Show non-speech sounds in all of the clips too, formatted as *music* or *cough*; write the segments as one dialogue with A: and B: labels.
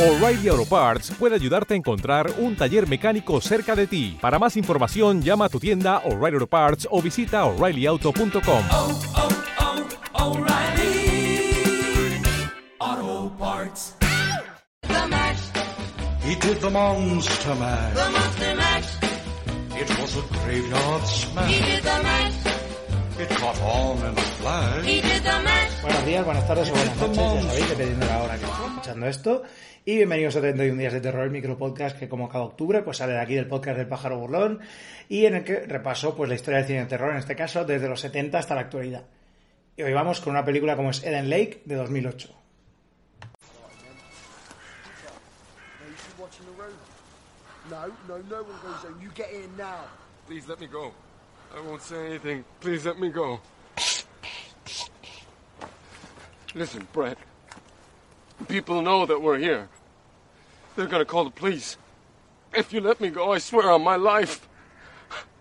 A: O'Reilly Auto Parts puede ayudarte a encontrar un taller mecánico cerca de ti. Para más información, llama a tu tienda O'Reilly Auto Parts o visita oreillyauto.com.
B: oh, oh, O'Reilly Auto Parts.
C: The Mash,
D: He did the monster mash.
C: the Monster Mash,
D: It was a graveyard
C: he
D: smash.
C: did the mash,
D: It caught on in a flash.
C: he did the mash.
E: Buenos días, buenas tardes o buenas noches, ya sabéis, dependiendo de la hora que estéis escuchando esto. Y bienvenidos a 31 días de terror, el micropodcast que como cada octubre pues sale de aquí del podcast del pájaro burlón y en el que repaso pues la historia del cine de terror, en este caso desde los 70 hasta la actualidad. Y hoy vamos con una película como es Eden Lake de 2008.
F: No. No, no, no one goes in. You get in now.
G: Please let me go. I won't say anything. Please let me go. Listen, Brett. People know that we're here. They're gonna call the police. If you let me go, I swear on my life,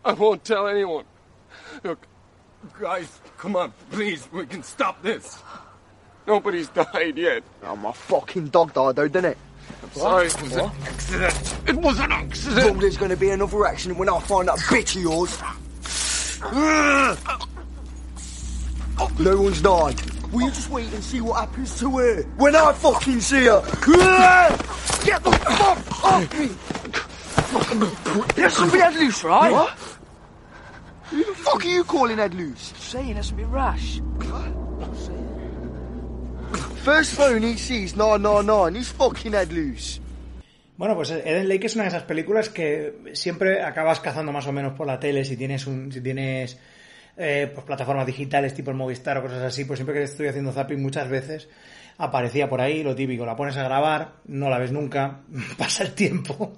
G: I won't tell anyone. Look, guys, come on, please, we can stop this. Nobody's died yet.
F: Oh, my fucking dog died though, didn't it?
G: I'm sorry, it was an accident. It was an
F: Well,
G: accident.
F: there's going to be another accident when I find that bitch of yours. *sighs* No one's died. Will you just wait and see what happens to her when I fucking see her? Get the fuck off me! That's a bit head loose, right? What? Who the fuck are you calling head loose?
H: saying that's a bit rash.
F: First phone he sees 999, he's fucking head loose.
E: Bueno, pues Eden Lake es una de esas películas que siempre acabas cazando más o menos por la tele si tienes un, si tienes eh, pues plataformas digitales tipo el Movistar o cosas así, pues siempre que estoy haciendo zapping muchas veces aparecía por ahí lo típico, la pones a grabar, no la ves nunca, *laughs* pasa el tiempo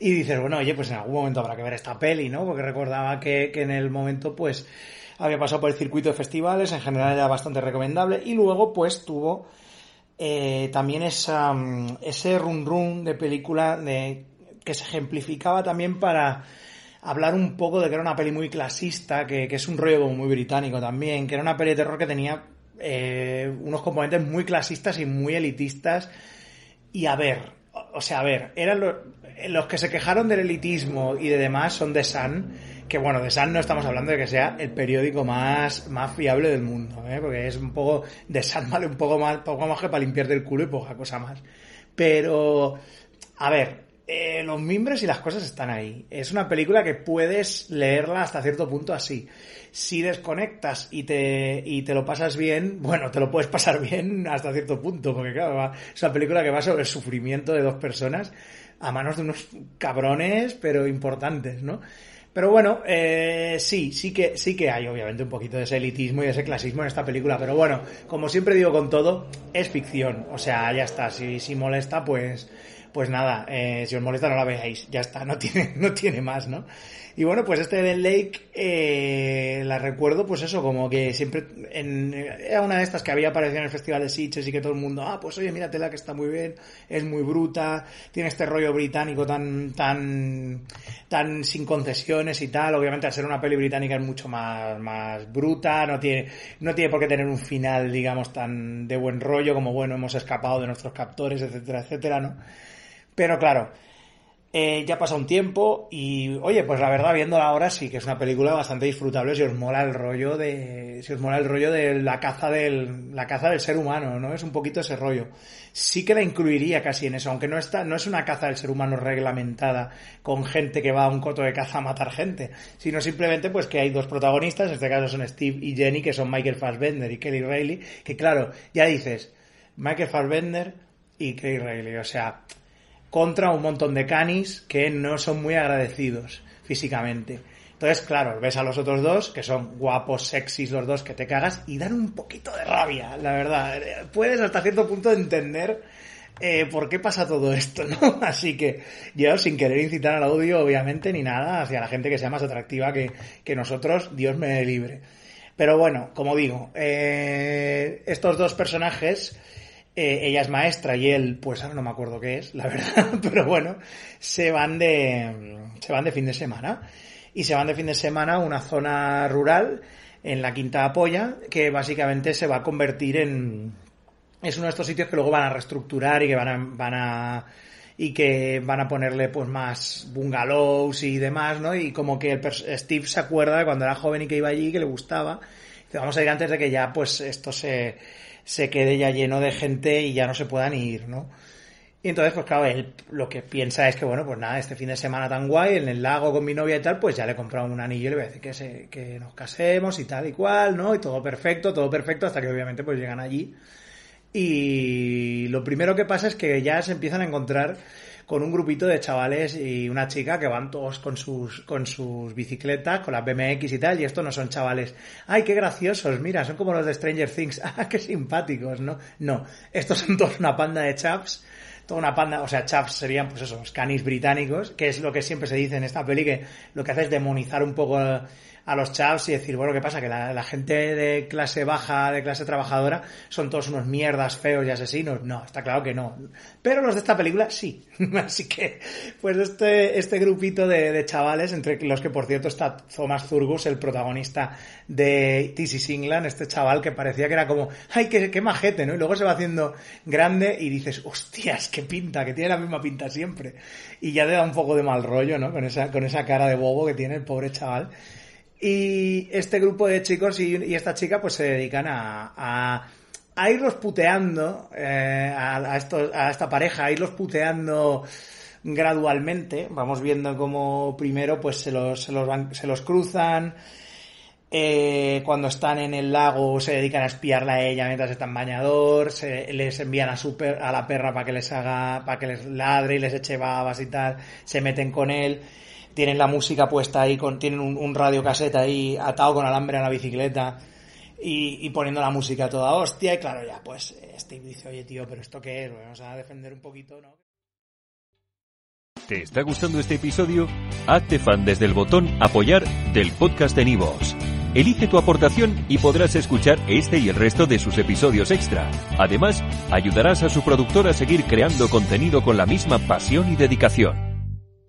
E: y dices, bueno, oye, pues en algún momento habrá que ver esta peli, ¿no? Porque recordaba que, que en el momento pues había pasado por el circuito de festivales, en general era bastante recomendable y luego pues tuvo eh, también esa, mm, ese run run de película de, que se ejemplificaba también para hablar un poco de que era una peli muy clasista, que, es un rollo muy británico también, que era una peli de terror que tenía eh, unos componentes muy clasistas y muy elitistas. Y a ver, o sea, a ver, eran los, los que se quejaron del elitismo y de demás son The Sun, que bueno, The Sun no estamos hablando de que sea el periódico más, más fiable del mundo, ¿eh? porque es un poco, The Sun vale un poco más, poco más que para limpiarte el culo y poca cosa más. Pero, a ver, eh, los mimbres y las cosas están ahí. Es una película que puedes leerla hasta cierto punto así. Si desconectas y te, y te lo pasas bien, *laughs* bueno, te lo puedes pasar bien hasta cierto punto, porque claro, va- es una película que va sobre el sufrimiento de dos personas a manos de unos cabrones, pero importantes, ¿no? Pero bueno, eh, sí, sí que, sí que hay obviamente un poquito de ese elitismo y ese clasismo en esta película, pero bueno, como siempre digo con todo, es ficción, o sea, ya está, si, si molesta, pues, pues nada, eh, si os molesta no la veáis, ya está, no tiene, *laughs* no tiene más, ¿no? Y bueno, pues este del Lake eh, la recuerdo, pues eso, como que siempre en, era una de estas que había aparecido en el Festival de Sitges y que todo el mundo, ah, pues oye, míratela que está muy bien, es muy bruta, tiene este rollo británico tan, tan, tan sin concesiones y tal. Obviamente al ser una peli británica es mucho más, más bruta, no tiene, no tiene por qué tener un final, digamos, tan de buen rollo como bueno, hemos escapado de nuestros captores, etcétera, etcétera, ¿no? Pero claro, eh, ya pasa un tiempo y, oye, pues la verdad, viéndola ahora sí que es una película bastante disfrutable si os mola el rollo de, si os mola el rollo de la caza del, la caza del ser humano, ¿no? Es un poquito ese rollo. Sí que la incluiría casi en eso, aunque no está, no es una caza del ser humano reglamentada con gente que va a un coto de caza a matar gente, sino simplemente pues que hay dos protagonistas, en este caso son Steve y Jenny, que son Michael Fassbender y Kelly Reilly, que claro, ya dices, Michael Fassbender y Kelly Reilly, o sea, contra un montón de canis que no son muy agradecidos físicamente. Entonces, claro, ves a los otros dos, que son guapos, sexys los dos, que te cagas, y dan un poquito de rabia, la verdad. Puedes hasta cierto punto entender eh, por qué pasa todo esto, ¿no? *laughs* Así que yo, sin querer incitar al odio, obviamente, ni nada, hacia la gente que sea más atractiva que, que nosotros, Dios me libre. Pero bueno, como digo, eh, estos dos personajes eh, ella es maestra y él, pues ahora no me acuerdo qué es, la *laughs* verdad, pero bueno, se van de, se van de fin de semana. Y se van de fin de semana a una zona rural en la Quinta Apoya, que básicamente se va a convertir en, es uno de estos sitios que luego van a reestructurar y que van a, van a y que van a ponerle pues más bungalows y demás, ¿no? Y como que Steve se acuerda de cuando era joven y que iba allí, que le gustaba. Vamos a ir antes de que ya pues esto se, se quede ya lleno de gente y ya no se puedan ir, ¿no? Y entonces, pues claro, él lo que piensa es que, bueno, pues nada, este fin de semana tan guay, en el lago con mi novia y tal, pues ya le he comprado un anillo y le voy a decir que, se, que nos casemos y tal y cual, ¿no? Y todo perfecto, todo perfecto, hasta que obviamente pues llegan allí. Y lo primero que pasa es que ya se empiezan a encontrar con un grupito de chavales y una chica que van todos con sus, con sus bicicletas, con las BMX y tal, y estos no son chavales, ay, qué graciosos, mira, son como los de Stranger Things, *laughs* ah, qué simpáticos, ¿no? No, estos son todos una panda de chaps, toda una panda, o sea, chaps serían pues eso, los canis británicos, que es lo que siempre se dice en esta peli, que lo que hace es demonizar un poco a, los chaps y decir, bueno, ¿qué pasa? Que la, gente de clase baja, de clase trabajadora, son todos unos mierdas feos y asesinos. No, está claro que no. Pero los de esta película sí. *laughs* Así que, pues este, este grupito de, de chavales, entre los que por cierto está Thomas Zurgus, el protagonista de is England, este chaval que parecía que era como, ay, qué, qué majete, ¿no? Y luego se va haciendo grande y dices, hostias, qué pinta, que tiene la misma pinta siempre. Y ya te da un poco de mal rollo, ¿no? Con esa, con esa cara de bobo que tiene el pobre chaval. Y este grupo de chicos y, esta chica pues se dedican a, a, a irlos puteando eh, a, a, estos- a esta pareja, a irlos puteando gradualmente. Vamos viendo cómo primero pues se los, se los, van- se los cruzan. Eh, cuando están en el lago se dedican a espiarla a ella mientras está en bañador, se, les envían a, su per- a la perra para que les haga, para que les ladre y les eche babas y tal, se meten con él, tienen la música puesta ahí, con, tienen un, un radiocasete ahí atado con alambre a la bicicleta y, y poniendo la música toda hostia y claro ya pues eh, Steve dice oye tío pero esto qué es, vamos a defender un poquito, ¿no?
H: ¿Te está gustando este episodio? Hazte fan desde el botón Apoyar del podcast de Nivos. Elige tu aportación y podrás escuchar este y el resto de sus episodios extra. Además, ayudarás a su productor a seguir creando contenido con la misma pasión y dedicación.